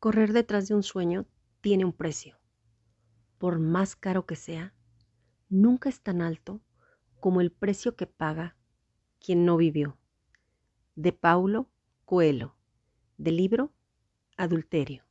Correr detrás de un sueño tiene un precio. Por más caro que sea, nunca es tan alto como el precio que paga quien no vivió. De Paulo Coelho, del libro Adulterio.